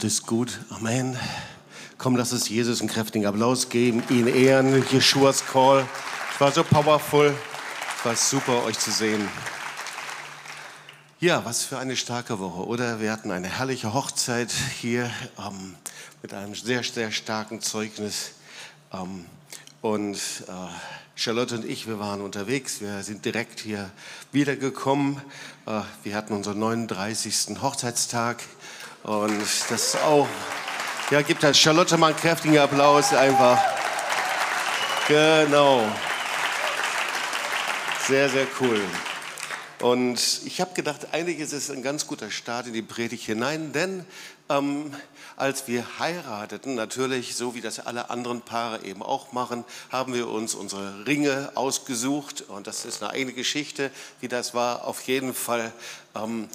Gott ist gut. Amen. Komm, lass uns Jesus einen kräftigen Applaus geben, ihn ehren. Jeschuas Call. Es war so powerful. Es war super, euch zu sehen. Ja, was für eine starke Woche, oder? Wir hatten eine herrliche Hochzeit hier ähm, mit einem sehr, sehr starken Zeugnis. Ähm, und äh, Charlotte und ich, wir waren unterwegs. Wir sind direkt hier wiedergekommen. Äh, wir hatten unseren 39. Hochzeitstag. Und das ist auch, ja, gibt halt Charlotte mal einen kräftigen Applaus einfach. Genau. Sehr, sehr cool. Und ich habe gedacht, eigentlich ist es ein ganz guter Start in die Predigt hinein, denn ähm, als wir heirateten, natürlich so wie das alle anderen Paare eben auch machen, haben wir uns unsere Ringe ausgesucht und das ist eine eigene Geschichte, wie das war. Auf jeden Fall ähm,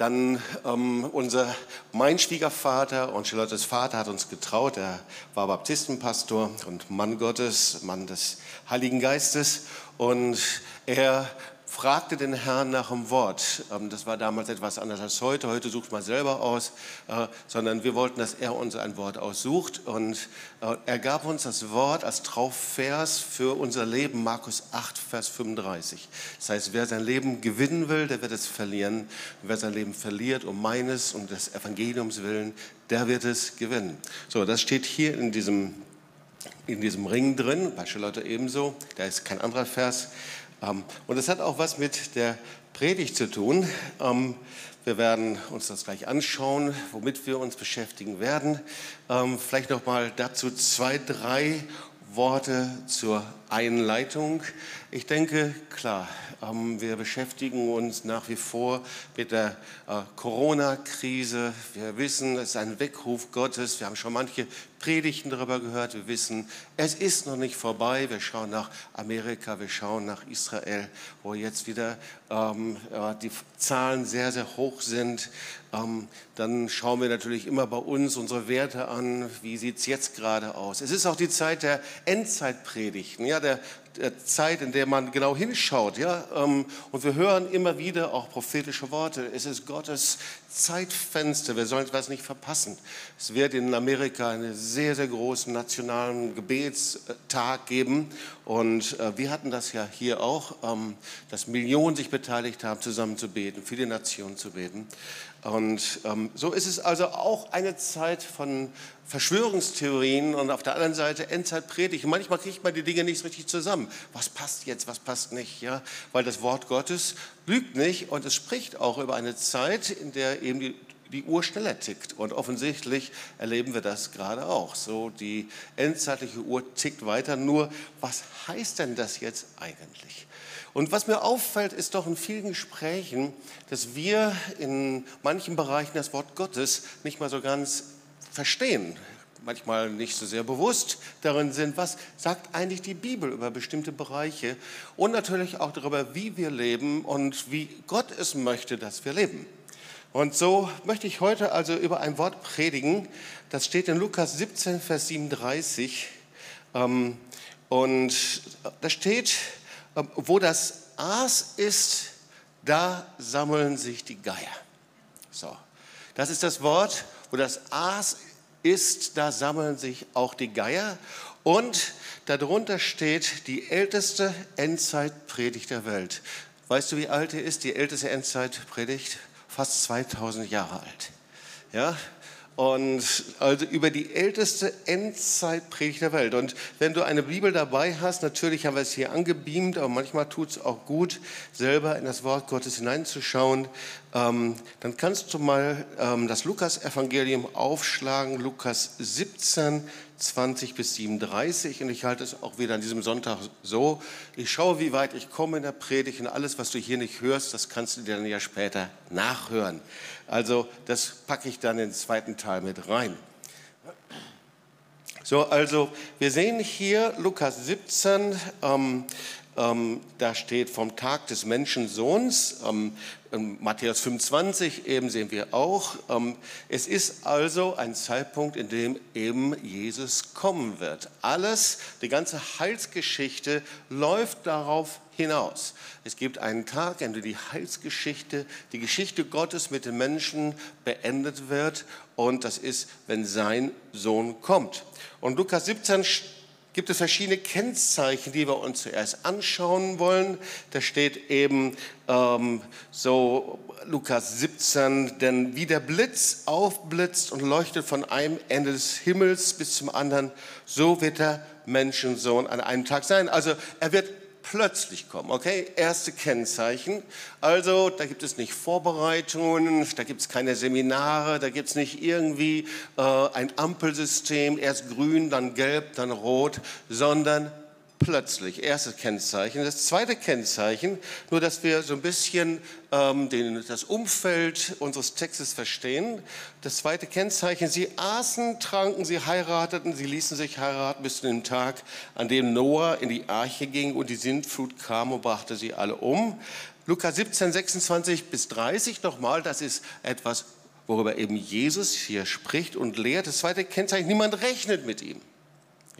dann ähm, unser, mein Schwiegervater und Charlottes Vater hat uns getraut. Er war Baptistenpastor und Mann Gottes, Mann des Heiligen Geistes. Und er fragte den Herrn nach dem Wort. Ähm, das war damals etwas anders als heute. Heute sucht man selber aus, äh, sondern wir wollten, dass er uns ein Wort aussucht. Und äh, er gab uns das Wort als Traufvers für unser Leben, Markus 8, Vers 35. Das heißt, wer sein Leben gewinnen will, der wird es verlieren. wer sein Leben verliert, um meines und des Evangeliums willen, der wird es gewinnen. So, das steht hier in diesem, in diesem Ring drin, bei Charlotte ebenso. Da ist kein anderer Vers. Ähm, und es hat auch was mit der Predigt zu tun. Ähm, wir werden uns das gleich anschauen, womit wir uns beschäftigen werden. Ähm, vielleicht noch mal dazu zwei, drei Worte zur Einleitung. Ich denke, klar, wir beschäftigen uns nach wie vor mit der äh, Corona-Krise. Wir wissen, es ist ein Weckruf Gottes. Wir haben schon manche Predigten darüber gehört. Wir wissen, es ist noch nicht vorbei. Wir schauen nach Amerika, wir schauen nach Israel, wo jetzt wieder ähm, die Zahlen sehr, sehr hoch sind. Ähm, dann schauen wir natürlich immer bei uns unsere Werte an. Wie sieht es jetzt gerade aus? Es ist auch die Zeit der Endzeitpredigten, ja, der Zeit, in der man genau hinschaut. Ja? Ähm, und wir hören immer wieder auch prophetische Worte. Es ist Gottes Zeitfenster. Wir sollen etwas nicht verpassen. Es wird in Amerika einen sehr, sehr großen nationalen Gebetstag geben. Und äh, wir hatten das ja hier auch, ähm, dass Millionen sich beteiligt haben, zusammen zu beten, für die Nation zu beten. Und ähm, so ist es also auch eine Zeit von Verschwörungstheorien und auf der anderen Seite Endzeitpredigt. Manchmal kriegt man die Dinge nicht richtig zusammen. Was passt jetzt, was passt nicht? Ja? Weil das Wort Gottes lügt nicht und es spricht auch über eine Zeit, in der eben die, die Uhr schneller tickt. Und offensichtlich erleben wir das gerade auch. So, die endzeitliche Uhr tickt weiter. Nur, was heißt denn das jetzt eigentlich? Und was mir auffällt, ist doch in vielen Gesprächen, dass wir in manchen Bereichen das Wort Gottes nicht mal so ganz verstehen, manchmal nicht so sehr bewusst darin sind, was sagt eigentlich die Bibel über bestimmte Bereiche und natürlich auch darüber, wie wir leben und wie Gott es möchte, dass wir leben. Und so möchte ich heute also über ein Wort predigen, das steht in Lukas 17, Vers 37. Ähm, und da steht, ähm, wo das Aas ist, da sammeln sich die Geier. So, das ist das Wort, wo das Aas ist, da sammeln sich auch die Geier. Und darunter steht die älteste Endzeitpredigt der Welt. Weißt du, wie alt die ist, die älteste Endzeitpredigt? Fast 2000 Jahre alt. Ja, und also über die älteste Endzeitpredigt der Welt. Und wenn du eine Bibel dabei hast, natürlich haben wir es hier angebeamt, aber manchmal tut es auch gut, selber in das Wort Gottes hineinzuschauen. Ähm, dann kannst du mal ähm, das Lukas-Evangelium aufschlagen, Lukas 17, 20 bis 37. Und ich halte es auch wieder an diesem Sonntag so. Ich schaue, wie weit ich komme in der Predigt und alles, was du hier nicht hörst, das kannst du dir dann ja später nachhören. Also das packe ich dann in den zweiten Teil mit rein. So, also wir sehen hier Lukas 17, ähm, Ähm, da steht vom Tag des Menschensohns. Ähm, Matthäus 25 eben sehen wir auch. Ähm, es ist also ein Zeitpunkt, in dem eben Jesus kommen wird. Alles, die ganze Heilsgeschichte läuft darauf hinaus. Es gibt einen Tag, an dem die Heilsgeschichte, die Geschichte Gottes mit den Menschen beendet wird. Und das ist, wenn sein Sohn kommt. Und Lukas 17 gibt es verschiedene Kennzeichen, die wir uns zuerst anschauen wollen. Da steht eben ähm, so Lukas 17, denn wie der Blitz aufblitzt und leuchtet von einem Ende des Himmels bis zum anderen, so wird der Menschensohn an einem Tag sein. Also er wird plötzlich kommen. Okay, erste Kennzeichen. Also da gibt es nicht Vorbereitungen, da gibt es keine Seminare, da gibt es nicht irgendwie äh, ein Ampelsystem, erst grün, dann gelb, dann rot, sondern plötzlich. Erstes Kennzeichen. Das zweite Kennzeichen, nur dass wir so ein bisschen ähm, den, das Umfeld unseres Textes verstehen. Das zweite Kennzeichen, sie aßen, tranken, sie heirateten, sie ließen sich heiraten bis zu dem Tag, an dem Noah in die Arche ging und die Sintflut kam und brachte sie alle um. Lukas 17, 26 bis 30 nochmal, das ist etwas, worüber eben Jesus hier spricht und lehrt. Das zweite Kennzeichen, niemand rechnet mit ihm.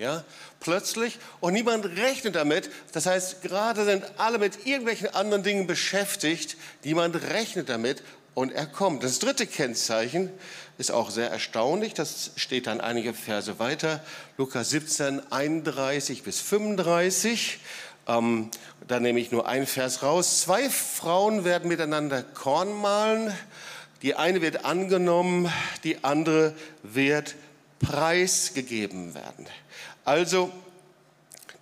Ja, plötzlich und niemand rechnet damit. Das heißt, gerade sind alle mit irgendwelchen anderen Dingen beschäftigt. Niemand rechnet damit und er kommt. Das dritte Kennzeichen ist auch sehr erstaunlich. Das steht dann einige Verse weiter. Lukas 17, 31 bis 35. Ähm, da nehme ich nur einen Vers raus. Zwei Frauen werden miteinander Korn mahlen. Die eine wird angenommen, die andere wird preisgegeben werden. Also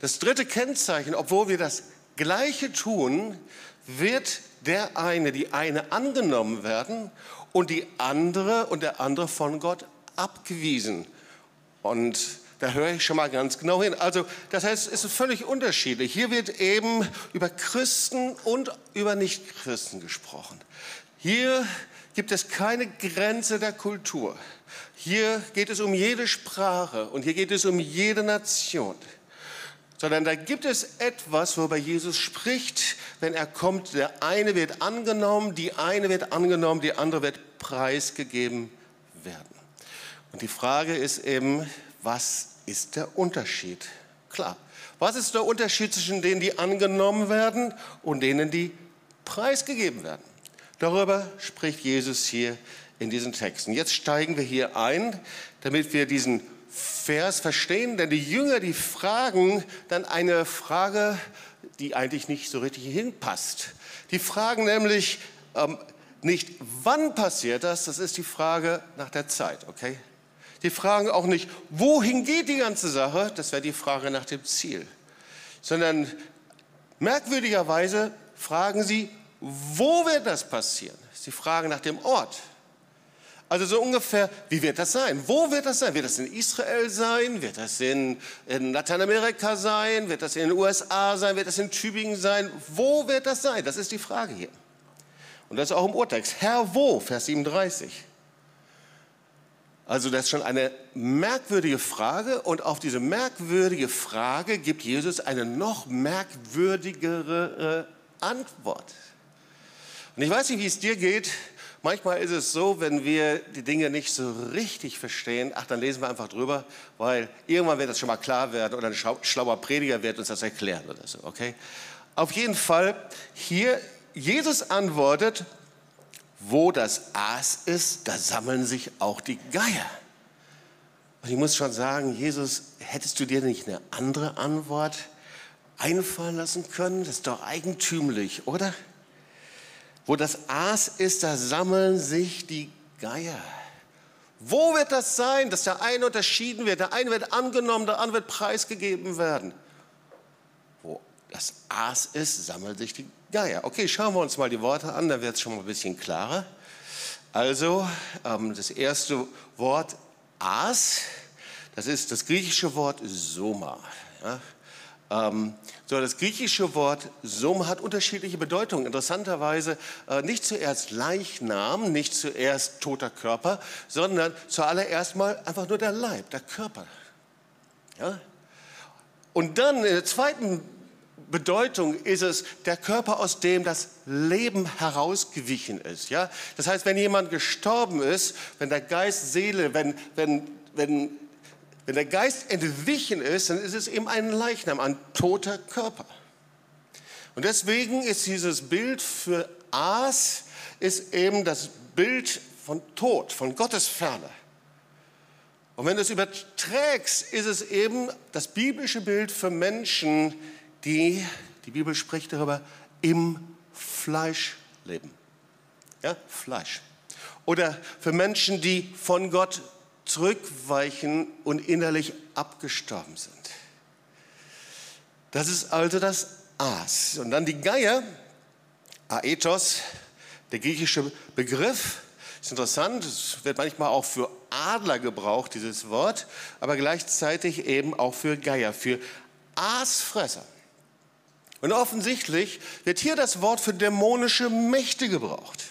das dritte Kennzeichen, obwohl wir das Gleiche tun, wird der eine, die eine angenommen werden und die andere und der andere von Gott abgewiesen. Und da höre ich schon mal ganz genau hin. Also das heißt, es ist völlig unterschiedlich. Hier wird eben über Christen und über Nichtchristen gesprochen. Hier gibt es keine Grenze der Kultur. Hier geht es um jede Sprache und hier geht es um jede Nation. Sondern da gibt es etwas, worüber Jesus spricht, wenn er kommt. Der eine wird angenommen, die eine wird angenommen, die andere wird preisgegeben werden. Und die Frage ist eben, was ist der Unterschied? Klar, was ist der Unterschied zwischen denen, die angenommen werden und denen, die preisgegeben werden? Darüber spricht Jesus hier in diesen Texten. Jetzt steigen wir hier ein, damit wir diesen Vers verstehen, denn die Jünger, die fragen dann eine Frage, die eigentlich nicht so richtig hinpasst. Die fragen nämlich ähm, nicht, wann passiert das, das ist die Frage nach der Zeit, okay? Die fragen auch nicht, wohin geht die ganze Sache, das wäre die Frage nach dem Ziel, sondern merkwürdigerweise fragen sie, wo wird das passieren? Sie fragen nach dem Ort. Also so ungefähr, wie wird das sein? Wo wird das sein? Wird das in Israel sein? Wird das in, in Lateinamerika sein? Wird das in den USA sein? Wird das in Tübingen sein? Wo wird das sein? Das ist die Frage hier. Und das ist auch im Urtext. Herr, wo? Vers 37. Also das ist schon eine merkwürdige Frage und auf diese merkwürdige Frage gibt Jesus eine noch merkwürdigere Antwort. Und ich weiß nicht, wie es dir geht, Manchmal ist es so, wenn wir die Dinge nicht so richtig verstehen, ach, dann lesen wir einfach drüber, weil irgendwann wird das schon mal klar werden oder ein schlauer Prediger wird uns das erklären oder so, okay? Auf jeden Fall, hier, Jesus antwortet, wo das Aas ist, da sammeln sich auch die Geier. Und ich muss schon sagen, Jesus, hättest du dir nicht eine andere Antwort einfallen lassen können? Das ist doch eigentümlich, oder? Wo das Aas ist, da sammeln sich die Geier. Wo wird das sein, dass der eine unterschieden wird? Der eine wird angenommen, der andere wird preisgegeben werden. Wo das Aas ist, sammeln sich die Geier. Okay, schauen wir uns mal die Worte an, dann wird es schon mal ein bisschen klarer. Also, ähm, das erste Wort Aas, das ist das griechische Wort Soma. Ja? Ähm, so, das griechische Wort Sum hat unterschiedliche Bedeutungen. Interessanterweise äh, nicht zuerst Leichnam, nicht zuerst toter Körper, sondern zuallererst mal einfach nur der Leib, der Körper. Ja? Und dann in der zweiten Bedeutung ist es der Körper, aus dem das Leben herausgewichen ist. Ja? Das heißt, wenn jemand gestorben ist, wenn der Geist, Seele, wenn, wenn, wenn, wenn der Geist entwichen ist, dann ist es eben ein Leichnam, ein toter Körper. Und deswegen ist dieses Bild für Aas ist eben das Bild von Tod, von Gottes Ferne. Und wenn du es überträgst, ist es eben das biblische Bild für Menschen, die, die Bibel spricht darüber, im Fleisch leben. Ja, Fleisch. Oder für Menschen, die von Gott zurückweichen und innerlich abgestorben sind. Das ist also das Aas. Und dann die Geier, Aethos, der griechische Begriff, ist interessant, es wird manchmal auch für Adler gebraucht, dieses Wort, aber gleichzeitig eben auch für Geier, für Aasfresser. Und offensichtlich wird hier das Wort für dämonische Mächte gebraucht.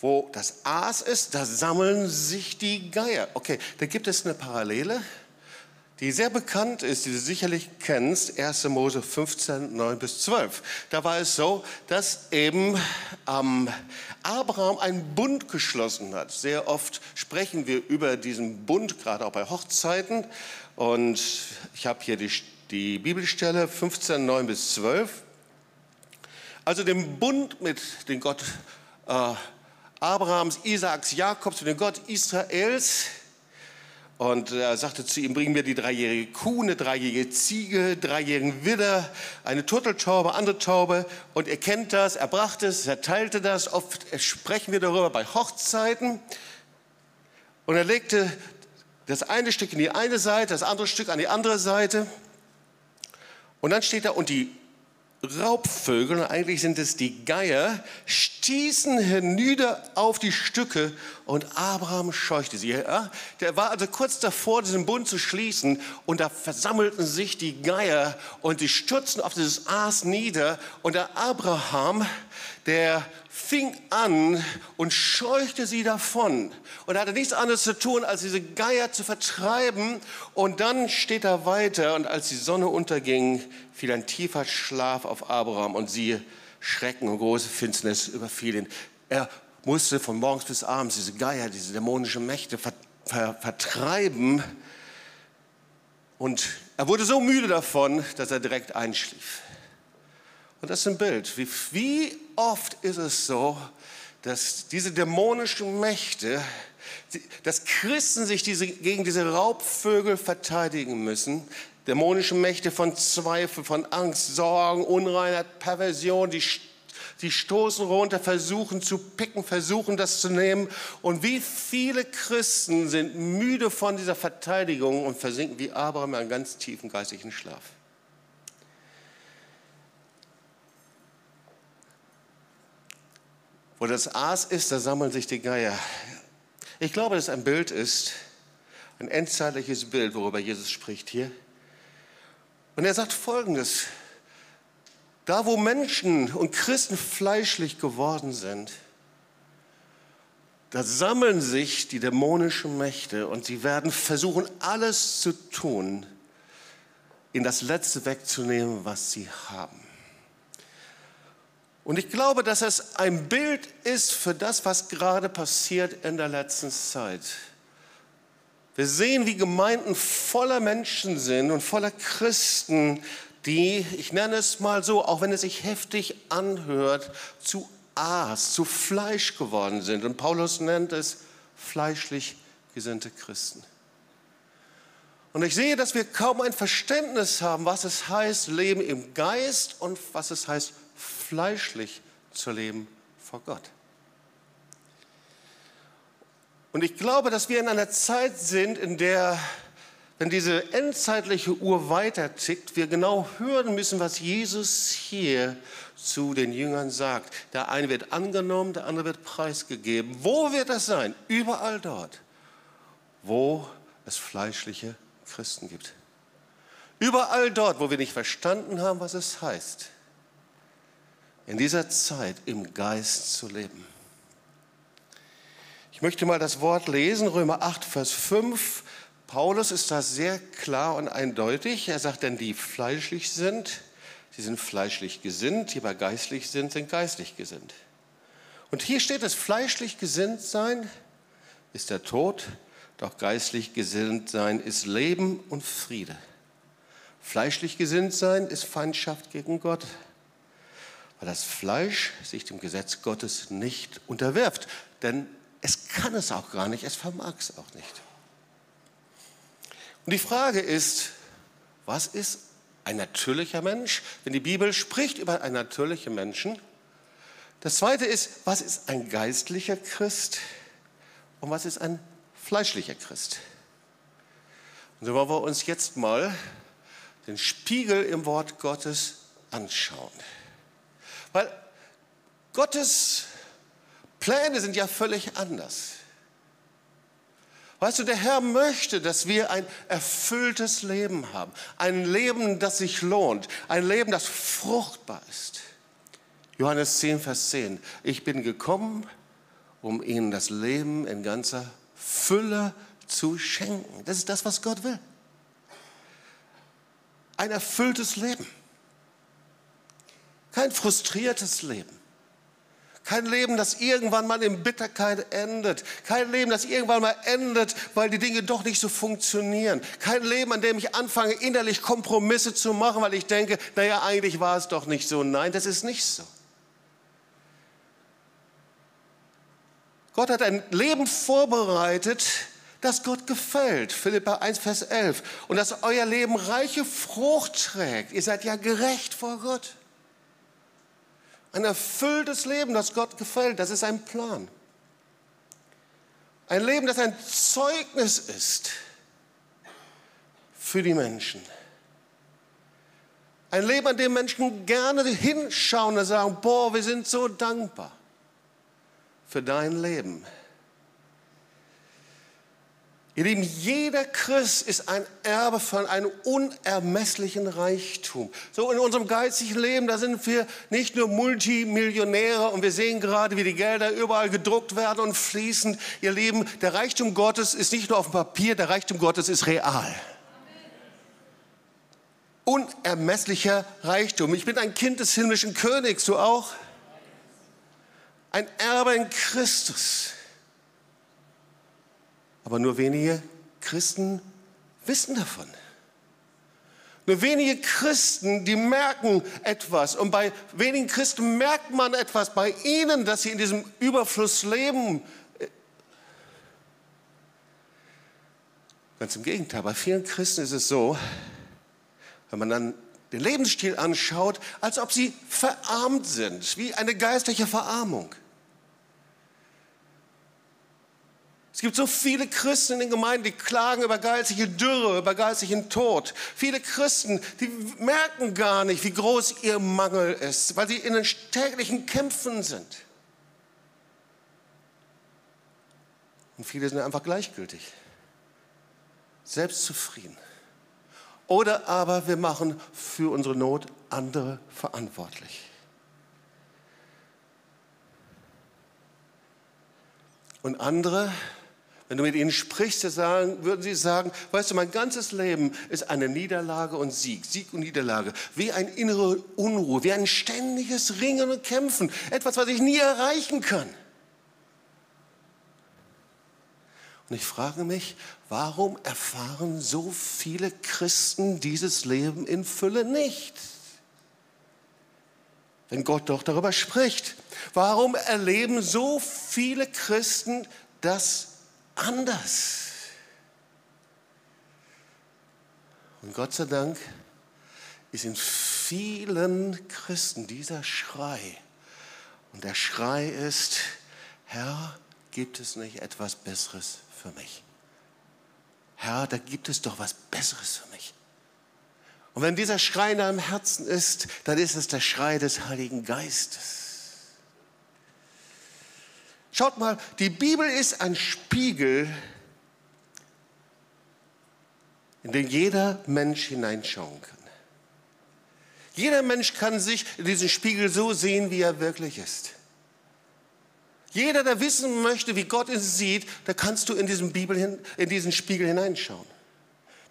Wo das Aas ist, da sammeln sich die Geier. Okay, da gibt es eine Parallele, die sehr bekannt ist, die du sicherlich kennst, 1. Mose 15, 9 bis 12. Da war es so, dass eben ähm, Abraham einen Bund geschlossen hat. Sehr oft sprechen wir über diesen Bund, gerade auch bei Hochzeiten. Und ich habe hier die die Bibelstelle 15, 9 bis 12. Also den Bund mit dem Gott äh, Abrahams, Isaaks, Jakobs, mit dem Gott Israels. Und er sagte zu ihm, bring mir die dreijährige Kuh, eine dreijährige Ziege, dreijährigen Widder, eine Turteltaube, andere Taube. Und er kennt das, er brachte es, er teilte das. Oft sprechen wir darüber bei Hochzeiten. Und er legte das eine Stück in die eine Seite, das andere Stück an die andere Seite. Und dann steht da, und die Raubvögel, eigentlich sind es die Geier, stießen hinüber auf die Stücke und Abraham scheuchte sie. Ja, der war also kurz davor, diesen Bund zu schließen und da versammelten sich die Geier und die stürzten auf dieses Aas nieder und der Abraham, der fing an und scheuchte sie davon und hatte nichts anderes zu tun, als diese Geier zu vertreiben. Und dann steht er weiter und als die Sonne unterging, fiel ein tiefer Schlaf auf Abraham und siehe, Schrecken und große Finsternis überfiel ihn. Er musste von morgens bis abends diese Geier, diese dämonischen Mächte ver ver vertreiben. Und er wurde so müde davon, dass er direkt einschlief. Und das ist ein Bild. Wie, wie oft ist es so, dass diese dämonischen Mächte, dass Christen sich diese, gegen diese Raubvögel verteidigen müssen, dämonische Mächte von Zweifel, von Angst, Sorgen, Unreinheit, Perversion, die, die stoßen runter, versuchen zu picken, versuchen das zu nehmen. Und wie viele Christen sind müde von dieser Verteidigung und versinken wie Abraham in einen ganz tiefen geistigen Schlaf. Wo das Aas ist, da sammeln sich die Geier. Ich glaube, dass ein Bild ist, ein endzeitliches Bild, worüber Jesus spricht hier. Und er sagt Folgendes. Da, wo Menschen und Christen fleischlich geworden sind, da sammeln sich die dämonischen Mächte und sie werden versuchen, alles zu tun, ihnen das Letzte wegzunehmen, was sie haben. Und ich glaube, dass es ein Bild ist für das, was gerade passiert in der letzten Zeit. Wir sehen, wie Gemeinden voller Menschen sind und voller Christen, die, ich nenne es mal so, auch wenn es sich heftig anhört, zu Aas, zu Fleisch geworden sind. Und Paulus nennt es fleischlich gesinnte Christen. Und ich sehe, dass wir kaum ein Verständnis haben, was es heißt, Leben im Geist und was es heißt, fleischlich zu leben vor Gott. Und ich glaube, dass wir in einer Zeit sind, in der, wenn diese endzeitliche Uhr weiter tickt, wir genau hören müssen, was Jesus hier zu den Jüngern sagt. Der eine wird angenommen, der andere wird preisgegeben. Wo wird das sein? Überall dort, wo es fleischliche Christen gibt. Überall dort, wo wir nicht verstanden haben, was es heißt, in dieser Zeit im Geist zu leben. Ich möchte mal das Wort lesen, Römer 8, Vers 5. Paulus ist da sehr klar und eindeutig. Er sagt, denn die fleischlich sind, sie sind fleischlich gesinnt, die aber geistlich sind, sind geistlich gesinnt. Und hier steht es, fleischlich gesinnt sein ist der Tod, doch geistlich gesinnt sein ist Leben und Friede. Fleischlich gesinnt sein ist Feindschaft gegen Gott, weil das Fleisch sich dem Gesetz Gottes nicht unterwirft. Denn es kann es auch gar nicht, es vermag es auch nicht. Und die Frage ist, was ist ein natürlicher Mensch? Wenn die Bibel spricht über einen natürlichen Menschen. Das zweite ist, was ist ein geistlicher Christ und was ist ein fleischlicher Christ? Und so wollen wir uns jetzt mal den Spiegel im Wort Gottes anschauen. Weil Gottes Pläne sind ja völlig anders. Weißt du, der Herr möchte, dass wir ein erfülltes Leben haben. Ein Leben, das sich lohnt. Ein Leben, das fruchtbar ist. Johannes 10, Vers 10. Ich bin gekommen, um ihnen das Leben in ganzer Fülle zu schenken. Das ist das, was Gott will. Ein erfülltes Leben. Kein frustriertes Leben. Kein Leben, das irgendwann mal in Bitterkeit endet. Kein Leben, das irgendwann mal endet, weil die Dinge doch nicht so funktionieren. Kein Leben, an dem ich anfange, innerlich Kompromisse zu machen, weil ich denke, naja, eigentlich war es doch nicht so. Nein, das ist nicht so. Gott hat ein Leben vorbereitet, das Gott gefällt. Philippa 1, Vers 11. Und dass euer Leben reiche Frucht trägt. Ihr seid ja gerecht vor Gott. Ein erfülltes Leben, das Gott gefällt, das ist ein Plan. Ein Leben, das ein Zeugnis ist für die Menschen. Ein Leben, an dem Menschen gerne hinschauen und sagen, boah, wir sind so dankbar für dein Leben. Ihr Lieben, jeder Christ ist ein Erbe von einem unermesslichen Reichtum. So in unserem geistigen Leben, da sind wir nicht nur Multimillionäre und wir sehen gerade, wie die Gelder überall gedruckt werden und fließen. Ihr Lieben, der Reichtum Gottes ist nicht nur auf dem Papier, der Reichtum Gottes ist real. Unermesslicher Reichtum. Ich bin ein Kind des himmlischen Königs, du auch? Ein Erbe in Christus. Aber nur wenige Christen wissen davon. Nur wenige Christen, die merken etwas. Und bei wenigen Christen merkt man etwas bei ihnen, dass sie in diesem Überfluss leben. Ganz im Gegenteil, bei vielen Christen ist es so, wenn man dann den Lebensstil anschaut, als ob sie verarmt sind, wie eine geistliche Verarmung. Es gibt so viele Christen in den Gemeinden, die klagen über geistliche Dürre, über geistlichen Tod. Viele Christen, die merken gar nicht, wie groß ihr Mangel ist, weil sie in den täglichen Kämpfen sind. Und viele sind einfach gleichgültig, selbstzufrieden. Oder aber wir machen für unsere Not andere verantwortlich. Und andere wenn du mit ihnen sprichst, sagen, würden sie sagen, weißt du, mein ganzes Leben ist eine Niederlage und Sieg, Sieg und Niederlage, wie eine innere Unruhe, wie ein ständiges Ringen und Kämpfen, etwas, was ich nie erreichen kann. Und ich frage mich, warum erfahren so viele Christen dieses Leben in Fülle nicht? Wenn Gott doch darüber spricht. Warum erleben so viele Christen das anders. Und Gott sei Dank ist in vielen Christen dieser Schrei. Und der Schrei ist, Herr, gibt es nicht etwas Besseres für mich? Herr, da gibt es doch was Besseres für mich. Und wenn dieser Schrei in deinem Herzen ist, dann ist es der Schrei des Heiligen Geistes. Schaut mal, die Bibel ist ein Spiegel, in den jeder Mensch hineinschauen kann. Jeder Mensch kann sich in diesen Spiegel so sehen, wie er wirklich ist. Jeder, der wissen möchte, wie Gott es sieht, da kannst du in diesen, Bibel, in diesen Spiegel hineinschauen.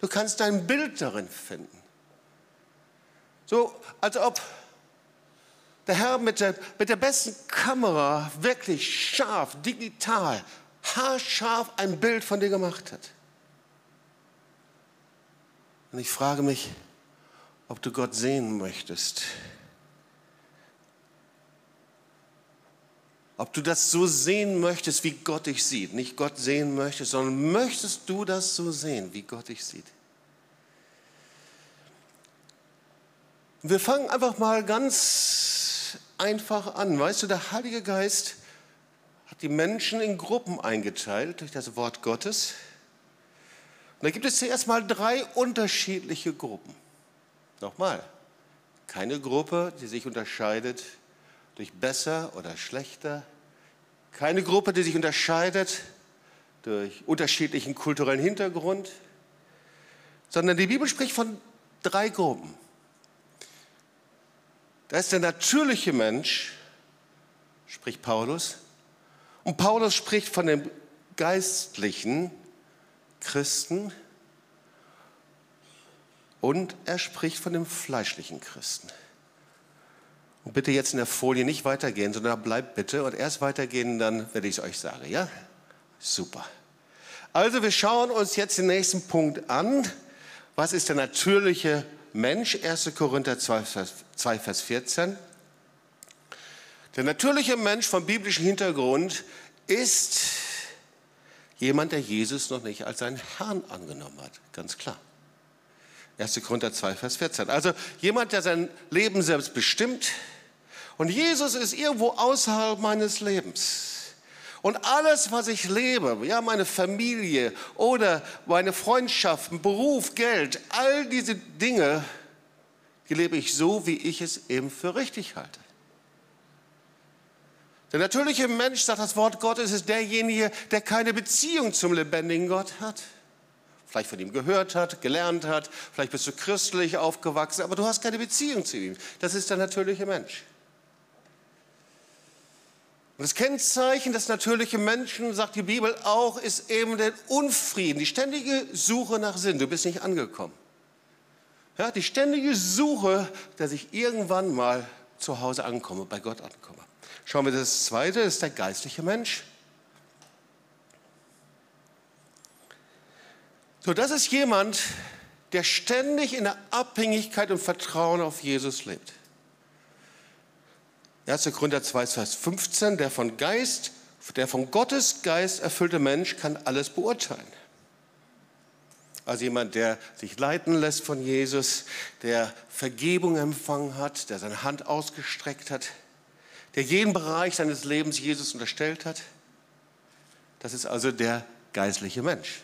Du kannst dein Bild darin finden. So, als ob der Herr mit der, mit der besten Kamera wirklich scharf, digital, haarscharf ein Bild von dir gemacht hat. Und ich frage mich, ob du Gott sehen möchtest. Ob du das so sehen möchtest, wie Gott dich sieht. Nicht Gott sehen möchtest, sondern möchtest du das so sehen, wie Gott dich sieht. Wir fangen einfach mal ganz einfach an. Weißt du, der Heilige Geist hat die Menschen in Gruppen eingeteilt durch das Wort Gottes. Und da gibt es zuerst mal drei unterschiedliche Gruppen. Nochmal, keine Gruppe, die sich unterscheidet durch besser oder schlechter. Keine Gruppe, die sich unterscheidet durch unterschiedlichen kulturellen Hintergrund, sondern die Bibel spricht von drei Gruppen. Da ist der natürliche Mensch, spricht Paulus, und Paulus spricht von dem geistlichen Christen und er spricht von dem fleischlichen Christen. Und bitte jetzt in der Folie nicht weitergehen, sondern bleibt bitte und erst weitergehen, dann werde ich es euch sagen, ja? Super. Also wir schauen uns jetzt den nächsten Punkt an. Was ist der natürliche Mensch? 1. Korinther 2, Vers 14. Der natürliche Mensch vom biblischen Hintergrund ist jemand, der Jesus noch nicht als seinen Herrn angenommen hat. Ganz klar. 1. Korinther 2, Vers 14. Also jemand, der sein Leben selbst bestimmt, und Jesus ist irgendwo außerhalb meines Lebens. Und alles, was ich lebe, ja, meine Familie oder meine Freundschaften, Beruf, Geld, all diese Dinge, die lebe ich so, wie ich es eben für richtig halte. Der natürliche Mensch, sagt das Wort Gottes, ist derjenige, der keine Beziehung zum lebendigen Gott hat. Vielleicht von ihm gehört hat, gelernt hat, vielleicht bist du christlich aufgewachsen, aber du hast keine Beziehung zu ihm. Das ist der natürliche Mensch. Und das Kennzeichen des natürlichen Menschen, sagt die Bibel auch, ist eben der Unfrieden, die ständige Suche nach Sinn. Du bist nicht angekommen. Ja, die ständige Suche, dass ich irgendwann mal zu Hause ankomme, bei Gott ankomme. Schauen wir das zweite, das ist der geistliche Mensch. So, das ist jemand, der ständig in der Abhängigkeit und Vertrauen auf Jesus lebt. 1. Korinther 2, Vers 15, der von Geist, der von Gottes Geist erfüllte Mensch kann alles beurteilen. Also jemand, der sich leiten lässt von Jesus, der Vergebung empfangen hat, der seine Hand ausgestreckt hat, der jeden Bereich seines Lebens Jesus unterstellt hat. Das ist also der geistliche Mensch.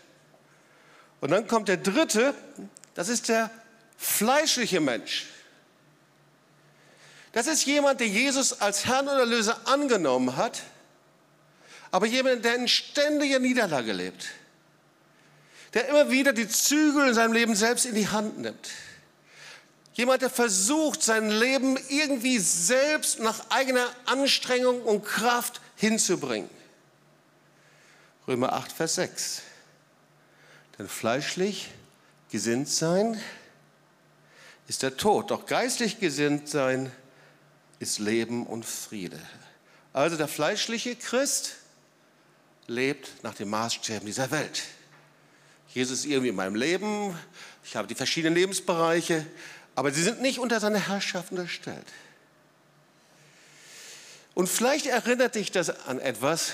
Und dann kommt der dritte, das ist der fleischliche Mensch. Das ist jemand, der Jesus als Herrn und Erlöser angenommen hat, aber jemand, der in ständiger Niederlage lebt, der immer wieder die Zügel in seinem Leben selbst in die Hand nimmt. Jemand, der versucht, sein Leben irgendwie selbst nach eigener Anstrengung und Kraft hinzubringen. Römer 8, Vers 6. Denn fleischlich gesinnt sein ist der Tod, doch geistlich gesinnt sein ist Leben und Friede. Also der fleischliche Christ lebt nach den Maßstäben dieser Welt. Jesus ist irgendwie in meinem Leben, ich habe die verschiedenen Lebensbereiche, aber sie sind nicht unter seine Herrschaft unterstellt. Und vielleicht erinnert dich das an etwas,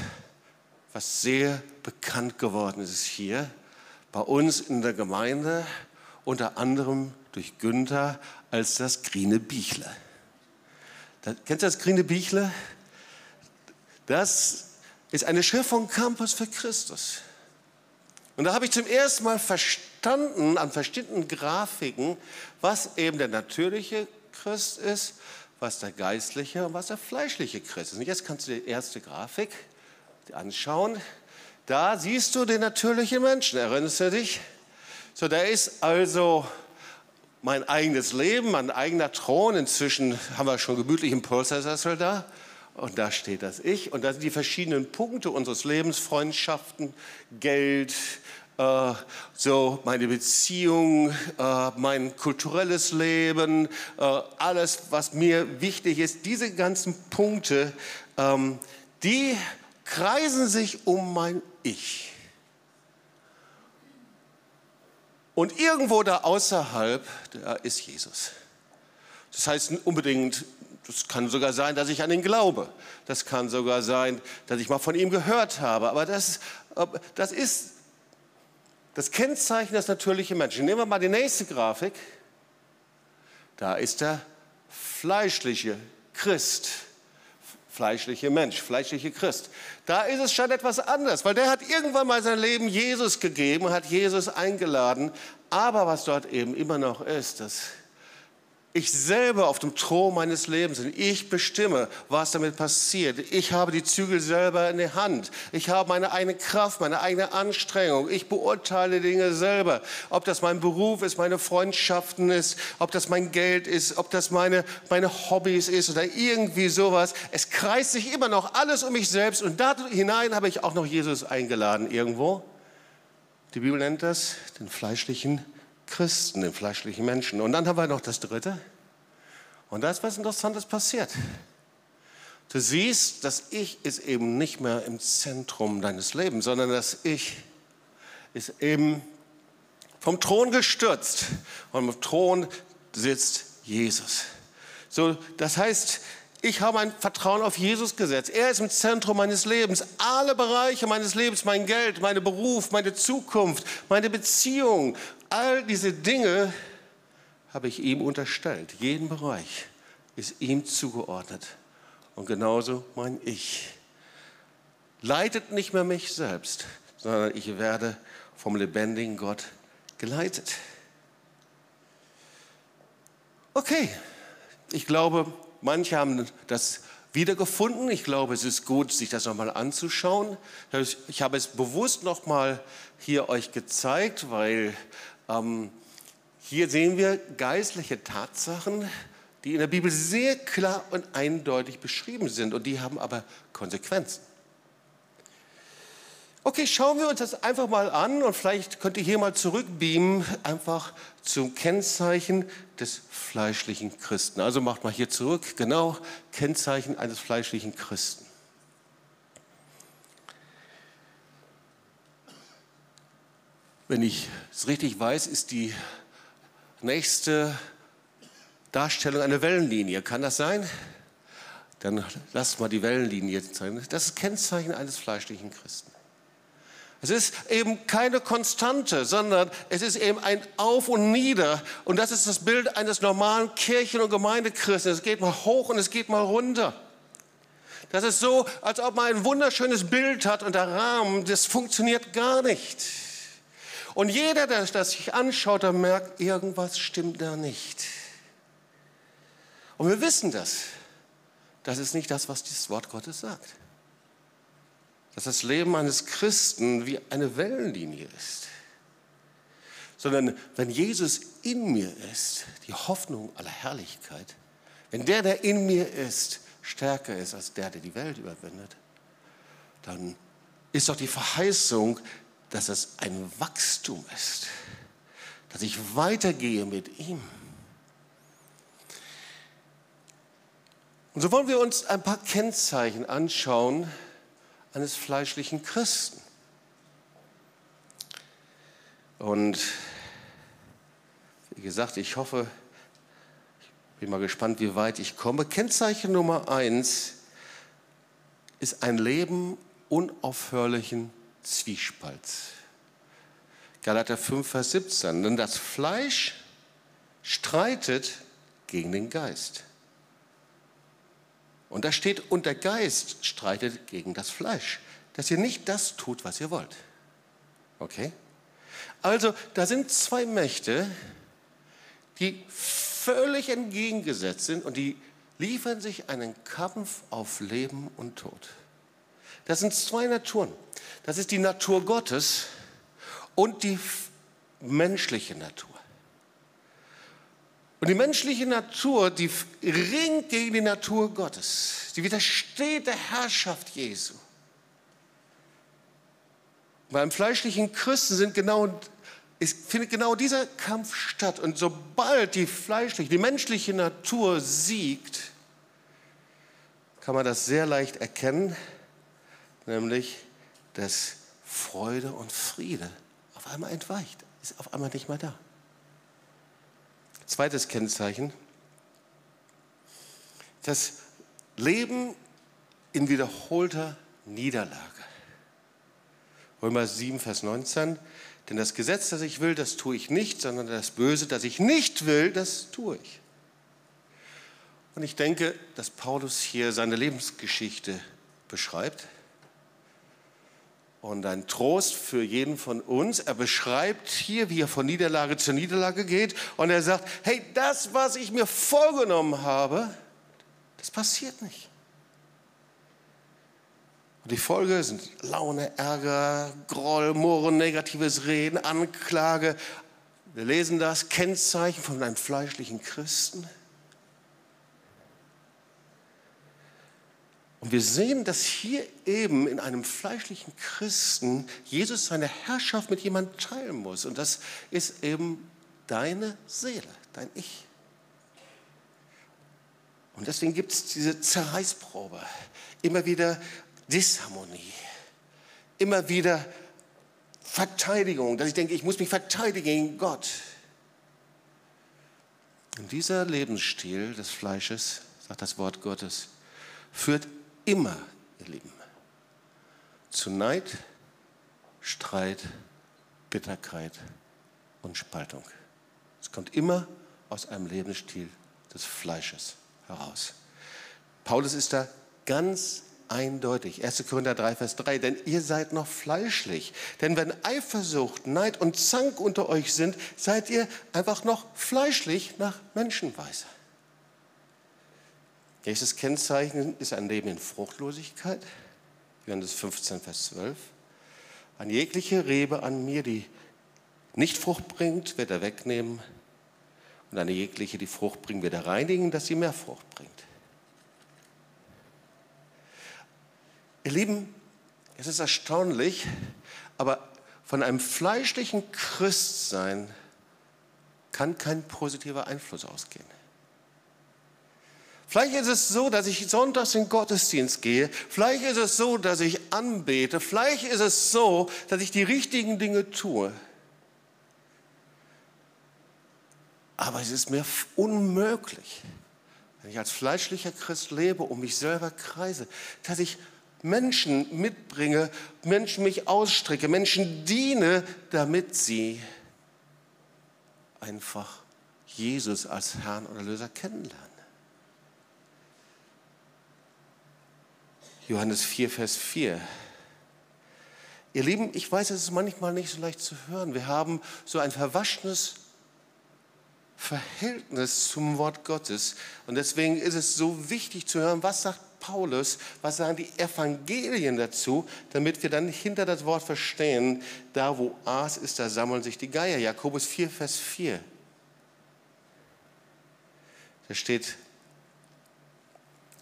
was sehr bekannt geworden ist hier bei uns in der Gemeinde, unter anderem durch Günther als das grüne Bichle. Kennst du das grüne Bichle? Das ist eine Schrift von Campus für Christus. Und da habe ich zum ersten Mal verstanden, an verschiedenen Grafiken, was eben der natürliche Christ ist, was der geistliche und was der fleischliche Christ ist. Und jetzt kannst du die erste Grafik anschauen. Da siehst du den natürlichen Menschen. Erinnerst du dich? So, da ist also mein eigenes Leben, mein eigener Thron. Inzwischen haben wir schon gemütlich einen Polstersessel da. Und da steht das Ich. Und da sind die verschiedenen Punkte unseres Lebens, Freundschaften, Geld, äh, so meine Beziehung, äh, mein kulturelles Leben, äh, alles, was mir wichtig ist, diese ganzen Punkte, ähm, die kreisen sich um mein Ich. Und irgendwo da außerhalb, da ist Jesus. Das heißt unbedingt, das kann sogar sein, dass ich an ihn glaube. Das kann sogar sein, dass ich mal von ihm gehört habe. Aber das, das ist das Kennzeichen des natürlichen Menschen. Nehmen wir mal die nächste Grafik. Da ist der fleischliche Christ. Fleischliche Mensch, fleischliche Christ. Da ist es schon etwas anders, weil der hat irgendwann mal sein Leben Jesus gegeben, hat Jesus eingeladen. Aber was dort eben immer noch ist, das ich selber auf dem Thron meines Lebens bin. Ich bestimme, was damit passiert. Ich habe die Zügel selber in der Hand. Ich habe meine eigene Kraft, meine eigene Anstrengung. Ich beurteile Dinge selber. Ob das mein Beruf ist, meine Freundschaften ist, ob das mein Geld ist, ob das meine, meine Hobbys ist oder irgendwie sowas. Es kreist sich immer noch alles um mich selbst und da hinein habe ich auch noch Jesus eingeladen irgendwo. Die Bibel nennt das den fleischlichen Christen, den fleischlichen Menschen. Und dann haben wir noch das Dritte. Und da ist was Interessantes passiert. Du siehst, das Ich ist eben nicht mehr im Zentrum deines Lebens, sondern das Ich ist eben vom Thron gestürzt. Und am Thron sitzt Jesus. So, das heißt, ich habe mein Vertrauen auf Jesus gesetzt. Er ist im Zentrum meines Lebens. Alle Bereiche meines Lebens, mein Geld, mein Beruf, meine Zukunft, meine Beziehung, all diese Dinge habe ich ihm unterstellt. Jeden Bereich ist ihm zugeordnet. Und genauso mein Ich. Leitet nicht mehr mich selbst, sondern ich werde vom lebendigen Gott geleitet. Okay, ich glaube, Manche haben das wiedergefunden. Ich glaube, es ist gut, sich das nochmal anzuschauen. Ich habe es bewusst nochmal hier euch gezeigt, weil ähm, hier sehen wir geistliche Tatsachen, die in der Bibel sehr klar und eindeutig beschrieben sind und die haben aber Konsequenzen. Okay, schauen wir uns das einfach mal an und vielleicht könnt ihr hier mal zurückbeamen, einfach zum Kennzeichen des fleischlichen Christen. Also macht mal hier zurück, genau, Kennzeichen eines fleischlichen Christen. Wenn ich es richtig weiß, ist die nächste Darstellung eine Wellenlinie. Kann das sein? Dann lasst mal die Wellenlinie zeigen. Das ist Kennzeichen eines fleischlichen Christen. Es ist eben keine Konstante, sondern es ist eben ein Auf und Nieder. Und das ist das Bild eines normalen Kirchen- und Gemeindechristen. Es geht mal hoch und es geht mal runter. Das ist so, als ob man ein wunderschönes Bild hat und der Rahmen, das funktioniert gar nicht. Und jeder, der das sich anschaut, der merkt, irgendwas stimmt da nicht. Und wir wissen das. Das ist nicht das, was dieses Wort Gottes sagt dass das Leben eines Christen wie eine Wellenlinie ist, sondern wenn Jesus in mir ist, die Hoffnung aller Herrlichkeit, wenn der, der in mir ist, stärker ist als der, der die Welt überwindet, dann ist doch die Verheißung, dass es ein Wachstum ist, dass ich weitergehe mit ihm. Und so wollen wir uns ein paar Kennzeichen anschauen, eines fleischlichen Christen. Und wie gesagt, ich hoffe, ich bin mal gespannt, wie weit ich komme. Kennzeichen Nummer eins ist ein Leben unaufhörlichen Zwiespalts. Galater 5, Vers 17. Denn das Fleisch streitet gegen den Geist. Und da steht, und der Geist streitet gegen das Fleisch, dass ihr nicht das tut, was ihr wollt. Okay? Also, da sind zwei Mächte, die völlig entgegengesetzt sind und die liefern sich einen Kampf auf Leben und Tod. Das sind zwei Naturen. Das ist die Natur Gottes und die menschliche Natur. Und die menschliche Natur, die ringt gegen die Natur Gottes. Die widersteht der Herrschaft Jesu. beim fleischlichen Christen sind genau, findet genau dieser Kampf statt. Und sobald die fleischliche, die menschliche Natur siegt, kann man das sehr leicht erkennen, nämlich dass Freude und Friede auf einmal entweicht, ist auf einmal nicht mehr da. Zweites Kennzeichen, das Leben in wiederholter Niederlage. Römer 7, Vers 19. Denn das Gesetz, das ich will, das tue ich nicht, sondern das Böse, das ich nicht will, das tue ich. Und ich denke, dass Paulus hier seine Lebensgeschichte beschreibt. Und ein Trost für jeden von uns. Er beschreibt hier, wie er von Niederlage zu Niederlage geht. Und er sagt, hey, das, was ich mir vorgenommen habe, das passiert nicht. Und die Folge sind Laune, Ärger, Groll, Murren, negatives Reden, Anklage. Wir lesen das, Kennzeichen von einem fleischlichen Christen. Und wir sehen, dass hier eben in einem fleischlichen Christen Jesus seine Herrschaft mit jemandem teilen muss. Und das ist eben deine Seele, dein Ich. Und deswegen gibt es diese Zerreißprobe. Immer wieder Disharmonie. Immer wieder Verteidigung, dass ich denke, ich muss mich verteidigen gegen Gott. Und dieser Lebensstil des Fleisches, sagt das Wort Gottes, führt immer, ihr Lieben, zu Neid, Streit, Bitterkeit und Spaltung. Es kommt immer aus einem Lebensstil des Fleisches heraus. Paulus ist da ganz eindeutig. 1. Korinther 3, Vers 3. Denn ihr seid noch fleischlich. Denn wenn Eifersucht, Neid und Zank unter euch sind, seid ihr einfach noch fleischlich nach Menschenweise. Nächstes Kennzeichen ist ein Leben in Fruchtlosigkeit. Johannes 15, Vers 12. An jegliche Rebe an mir, die nicht Frucht bringt, wird er wegnehmen. Und eine jegliche, die Frucht bringt, wird er reinigen, dass sie mehr Frucht bringt. Ihr Lieben, es ist erstaunlich, aber von einem fleischlichen Christsein kann kein positiver Einfluss ausgehen. Vielleicht ist es so, dass ich sonntags in den Gottesdienst gehe. Vielleicht ist es so, dass ich anbete. Vielleicht ist es so, dass ich die richtigen Dinge tue. Aber es ist mir unmöglich, wenn ich als fleischlicher Christ lebe und mich selber kreise, dass ich Menschen mitbringe, Menschen mich ausstrecke, Menschen diene, damit sie einfach Jesus als Herrn und Erlöser kennenlernen. Johannes 4, Vers 4. Ihr Lieben, ich weiß, es ist manchmal nicht so leicht zu hören. Wir haben so ein verwaschenes Verhältnis zum Wort Gottes. Und deswegen ist es so wichtig zu hören, was sagt Paulus, was sagen die Evangelien dazu, damit wir dann hinter das Wort verstehen, da wo Aas ist, da sammeln sich die Geier. Jakobus 4, Vers 4. Da steht,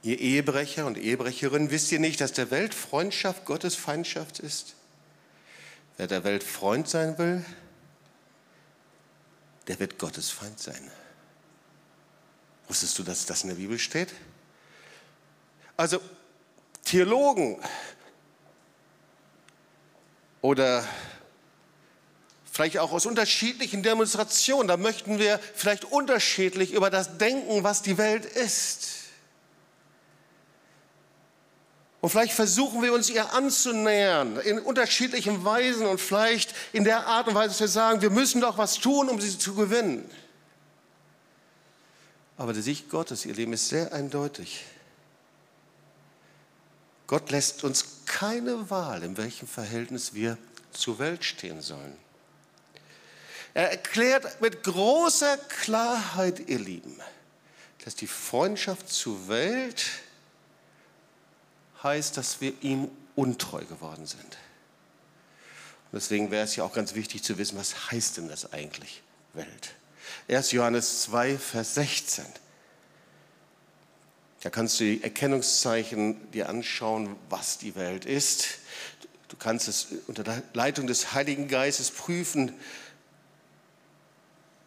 ihr Ehebrecher und Ehebrecherinnen, wisst ihr nicht, dass der Welt Freundschaft Gottes Feindschaft ist? Wer der Welt Freund sein will, der wird Gottes Feind sein. Wusstest du, dass das in der Bibel steht? Also Theologen oder vielleicht auch aus unterschiedlichen Demonstrationen, da möchten wir vielleicht unterschiedlich über das denken, was die Welt ist. Und vielleicht versuchen wir uns ihr anzunähern in unterschiedlichen Weisen und vielleicht in der Art und Weise, dass wir sagen, wir müssen doch was tun, um sie zu gewinnen. Aber die Sicht Gottes, ihr Leben ist sehr eindeutig. Gott lässt uns keine Wahl, in welchem Verhältnis wir zur Welt stehen sollen. Er erklärt mit großer Klarheit, ihr Lieben, dass die Freundschaft zur Welt heißt, dass wir ihm untreu geworden sind. Und deswegen wäre es ja auch ganz wichtig zu wissen, was heißt denn das eigentlich, Welt? 1. Johannes 2, Vers 16. Da kannst du die Erkennungszeichen dir anschauen, was die Welt ist. Du kannst es unter der Leitung des Heiligen Geistes prüfen.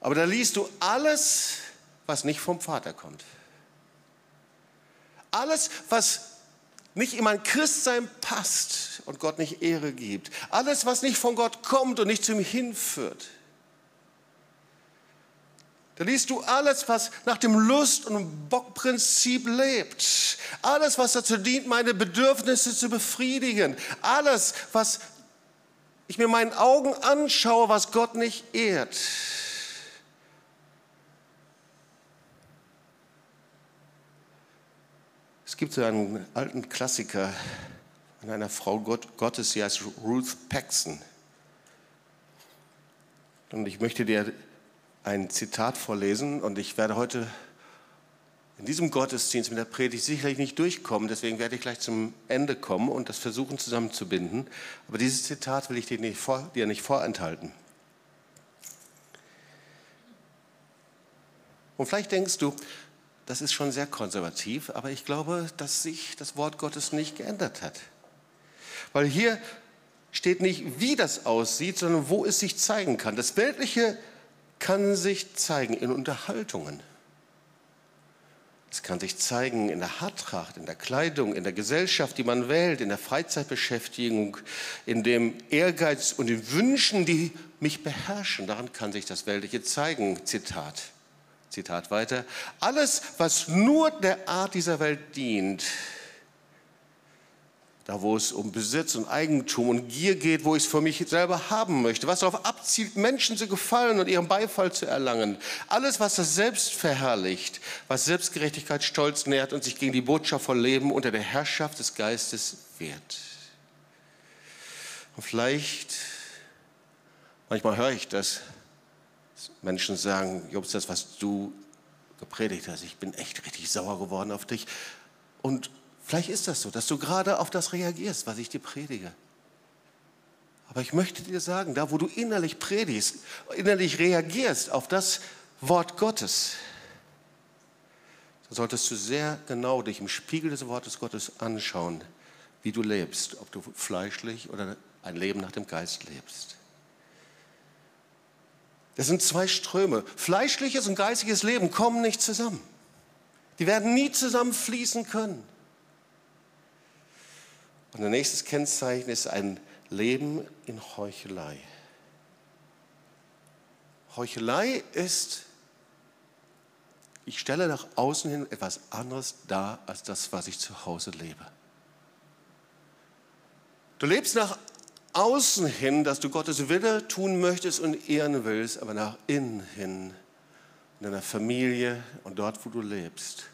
Aber da liest du alles, was nicht vom Vater kommt. Alles, was nicht in mein Christsein passt und Gott nicht Ehre gibt. Alles, was nicht von Gott kommt und nicht zu ihm hinführt. Da liest du alles, was nach dem Lust- und Bockprinzip lebt. Alles, was dazu dient, meine Bedürfnisse zu befriedigen. Alles, was ich mir meinen Augen anschaue, was Gott nicht ehrt. Gibt so einen alten Klassiker von einer Frau Gottes, sie heißt Ruth Paxson. Und ich möchte dir ein Zitat vorlesen und ich werde heute in diesem Gottesdienst mit der Predigt sicherlich nicht durchkommen, deswegen werde ich gleich zum Ende kommen und das versuchen zusammenzubinden. Aber dieses Zitat will ich dir nicht, vor, dir nicht vorenthalten. Und vielleicht denkst du, das ist schon sehr konservativ, aber ich glaube, dass sich das Wort Gottes nicht geändert hat. Weil hier steht nicht, wie das aussieht, sondern wo es sich zeigen kann. Das Weltliche kann sich zeigen in Unterhaltungen. Es kann sich zeigen in der Haartracht, in der Kleidung, in der Gesellschaft, die man wählt, in der Freizeitbeschäftigung, in dem Ehrgeiz und den Wünschen, die mich beherrschen. Daran kann sich das Weltliche zeigen. Zitat. Zitat weiter. Alles, was nur der Art dieser Welt dient, da wo es um Besitz und Eigentum und Gier geht, wo ich es für mich selber haben möchte, was darauf abzielt, Menschen zu gefallen und ihren Beifall zu erlangen. Alles, was das Selbst verherrlicht, was Selbstgerechtigkeit stolz nährt und sich gegen die Botschaft von Leben unter der Herrschaft des Geistes wehrt. Und vielleicht, manchmal höre ich das, Menschen sagen, Jobs, das, was du gepredigt hast, ich bin echt richtig sauer geworden auf dich. Und Vielleicht ist das so, dass du gerade auf das reagierst, was ich dir predige. Aber ich möchte dir sagen, da wo du innerlich predigst, innerlich reagierst auf das Wort Gottes, da solltest du sehr genau dich im Spiegel des Wortes Gottes anschauen, wie du lebst, ob du fleischlich oder ein Leben nach dem Geist lebst. Das sind zwei Ströme. Fleischliches und geistiges Leben kommen nicht zusammen. Die werden nie zusammenfließen können. Und der nächste Kennzeichen ist ein Leben in Heuchelei. Heuchelei ist, ich stelle nach außen hin etwas anderes dar als das, was ich zu Hause lebe. Du lebst nach außen hin, dass du Gottes Wille tun möchtest und ehren willst, aber nach innen hin, in deiner Familie und dort, wo du lebst,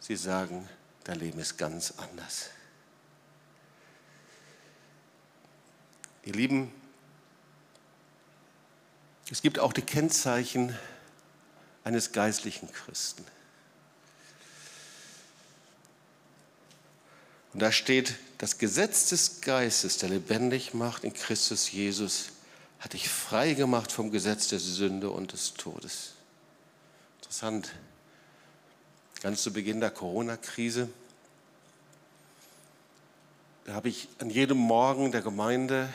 sie sagen, dein Leben ist ganz anders. Ihr Lieben, es gibt auch die Kennzeichen eines geistlichen Christen. Und da steht, das Gesetz des Geistes, der lebendig macht in Christus Jesus, hat dich frei gemacht vom Gesetz der Sünde und des Todes. Interessant. Ganz zu Beginn der Corona-Krise, da habe ich an jedem Morgen der Gemeinde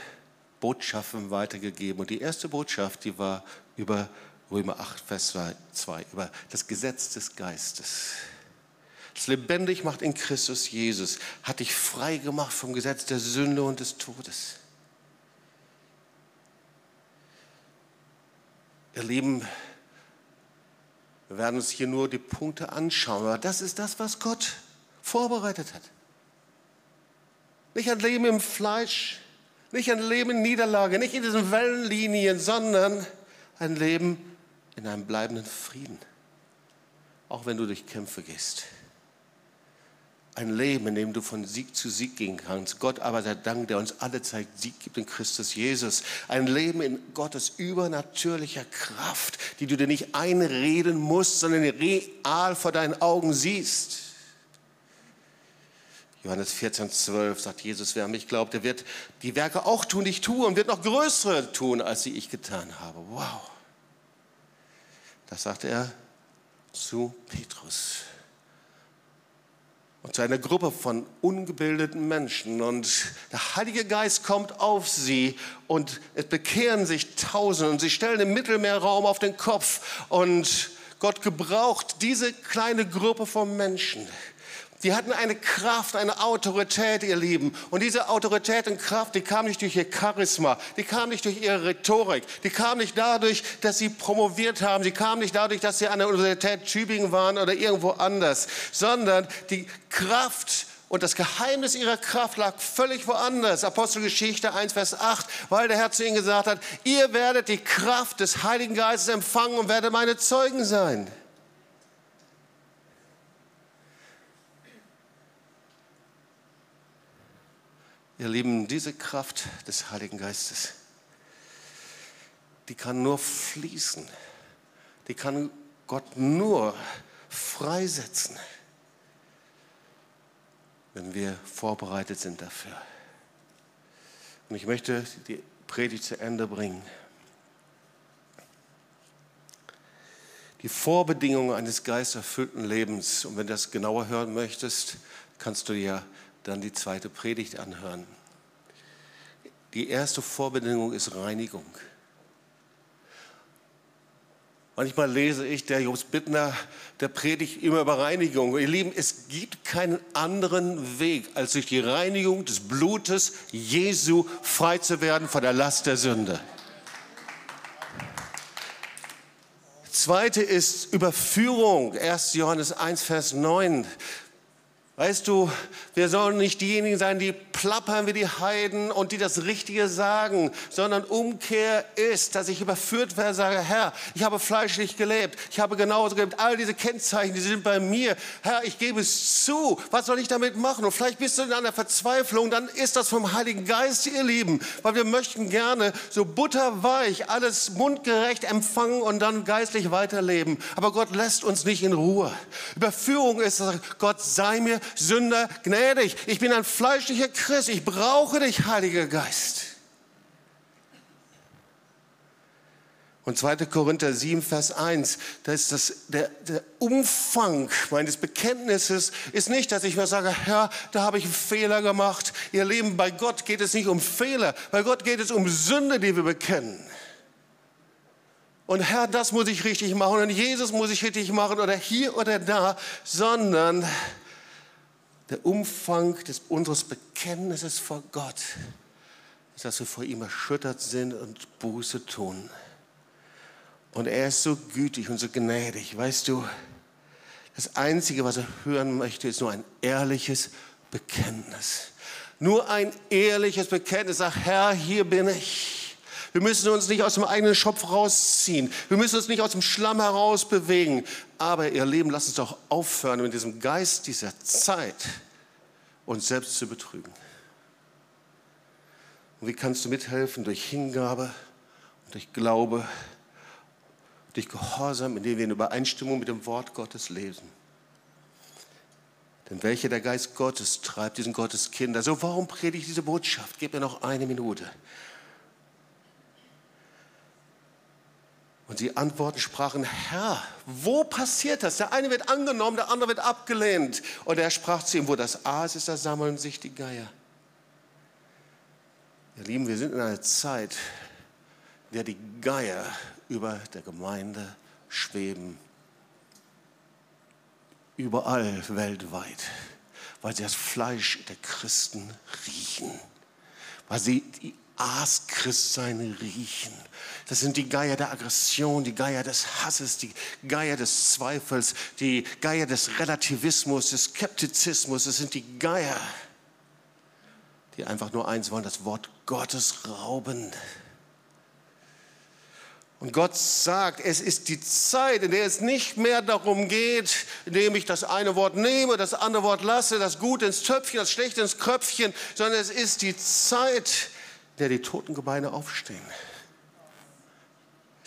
Botschaften weitergegeben. Und die erste Botschaft, die war über Römer 8, Vers 2, über das Gesetz des Geistes. Das lebendig macht in Christus Jesus, hat dich frei gemacht vom Gesetz der Sünde und des Todes. Ihr Lieben, wir werden uns hier nur die Punkte anschauen, aber das ist das, was Gott vorbereitet hat. Nicht ein Leben im Fleisch, nicht ein Leben in Niederlage, nicht in diesen Wellenlinien, sondern ein Leben in einem bleibenden Frieden. Auch wenn du durch Kämpfe gehst. Ein Leben, in dem du von Sieg zu Sieg gehen kannst. Gott aber der Dank, der uns alle zeigt, Sieg gibt in Christus Jesus. Ein Leben in Gottes übernatürlicher Kraft, die du dir nicht einreden musst, sondern real vor deinen Augen siehst. Johannes 14, 12 sagt Jesus, wer an mich glaubt, der wird die Werke auch tun, die ich tue und wird noch größere tun, als sie ich getan habe. Wow. Das sagt er zu Petrus. Und zu einer Gruppe von ungebildeten Menschen. Und der Heilige Geist kommt auf sie und es bekehren sich Tausende und sie stellen den Mittelmeerraum auf den Kopf. Und Gott gebraucht diese kleine Gruppe von Menschen. Die hatten eine Kraft, eine Autorität, ihr Lieben. Und diese Autorität und Kraft, die kam nicht durch ihr Charisma, die kam nicht durch ihre Rhetorik, die kam nicht dadurch, dass sie promoviert haben, sie kam nicht dadurch, dass sie an der Universität Tübingen waren oder irgendwo anders, sondern die Kraft und das Geheimnis ihrer Kraft lag völlig woanders. Apostelgeschichte 1, Vers 8, weil der Herr zu ihnen gesagt hat, ihr werdet die Kraft des Heiligen Geistes empfangen und werdet meine Zeugen sein. Ihr Lieben, diese Kraft des Heiligen Geistes, die kann nur fließen. Die kann Gott nur freisetzen, wenn wir vorbereitet sind dafür. Und ich möchte die Predigt zu Ende bringen. Die Vorbedingungen eines geisterfüllten Lebens, und wenn du das genauer hören möchtest, kannst du dir dann die zweite Predigt anhören. Die erste Vorbedingung ist Reinigung. Manchmal lese ich, der Jobs Bittner, der predigt immer über Reinigung. Ihr Lieben, es gibt keinen anderen Weg, als durch die Reinigung des Blutes Jesu frei zu werden von der Last der Sünde. Zweite ist Überführung. 1. Johannes 1, Vers 9. Weißt du, wir sollen nicht diejenigen sein, die plappern wie die Heiden und die das Richtige sagen, sondern Umkehr ist, dass ich überführt werde, sage, Herr, ich habe fleischlich gelebt, ich habe genauso gelebt, all diese Kennzeichen, die sind bei mir. Herr, ich gebe es zu, was soll ich damit machen? Und vielleicht bist du in einer Verzweiflung, dann ist das vom Heiligen Geist, ihr Lieben, weil wir möchten gerne so butterweich alles mundgerecht empfangen und dann geistlich weiterleben. Aber Gott lässt uns nicht in Ruhe. Überführung ist, Gott sei mir Sünder, gnädig. Ich bin ein fleischlicher Christ. Ich brauche dich, Heiliger Geist. Und 2. Korinther 7, Vers 1, da ist das, der, der Umfang meines Bekenntnisses ist nicht, dass ich mir sage, Herr, da habe ich einen Fehler gemacht. Ihr Leben, bei Gott geht es nicht um Fehler, bei Gott geht es um Sünde, die wir bekennen. Und Herr, das muss ich richtig machen und Jesus muss ich richtig machen oder hier oder da, sondern der Umfang des, unseres Bekenntnisses vor Gott ist, dass wir vor ihm erschüttert sind und Buße tun. Und er ist so gütig und so gnädig. Weißt du, das Einzige, was er hören möchte, ist nur ein ehrliches Bekenntnis. Nur ein ehrliches Bekenntnis. Sag, Herr, hier bin ich. Wir müssen uns nicht aus dem eigenen Schopf rausziehen. Wir müssen uns nicht aus dem Schlamm heraus bewegen. Aber ihr Leben, lasst uns doch aufhören mit diesem Geist dieser Zeit uns selbst zu betrügen. Und wie kannst du mithelfen? Durch Hingabe, durch Glaube, durch Gehorsam, indem wir in Übereinstimmung mit dem Wort Gottes lesen. Denn welcher der Geist Gottes treibt diesen Gotteskind? Also warum predige ich diese Botschaft? Gib mir noch eine Minute. Und sie antworten, sprachen, Herr, wo passiert das? Der eine wird angenommen, der andere wird abgelehnt. Und er sprach zu ihm, wo das Aas ist, da sammeln sich die Geier. Ihr Lieben, wir sind in einer Zeit, in der die Geier über der Gemeinde schweben. Überall weltweit, weil sie das Fleisch der Christen riechen, weil sie die Aas-Christsein riechen. Das sind die Geier der Aggression, die Geier des Hasses, die Geier des Zweifels, die Geier des Relativismus, des Skeptizismus. Das sind die Geier, die einfach nur eins wollen, das Wort Gottes rauben. Und Gott sagt, es ist die Zeit, in der es nicht mehr darum geht, indem ich das eine Wort nehme, das andere Wort lasse, das Gute ins Töpfchen, das Schlechte ins Kröpfchen, sondern es ist die Zeit, der die toten Gebeine aufstehen.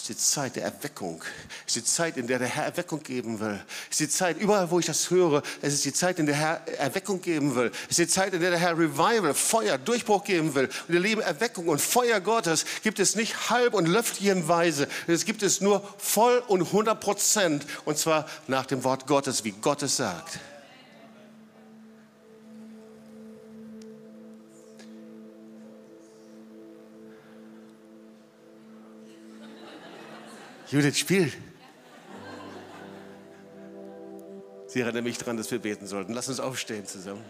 Es ist die Zeit der Erweckung. Es ist die Zeit, in der der Herr Erweckung geben will. Es ist die Zeit, überall wo ich das höre, es ist die Zeit, in der der Herr Erweckung geben will. Es ist die Zeit, in der der Herr Revival, Feuer, Durchbruch geben will. Und ihr Lieben, Erweckung und Feuer Gottes gibt es nicht halb und löffelchenweise. Es gibt es nur voll und 100 Prozent. Und zwar nach dem Wort Gottes, wie Gott es sagt. Judith, spiel. Sie erinnert mich daran, dass wir beten sollten. Lass uns aufstehen zusammen.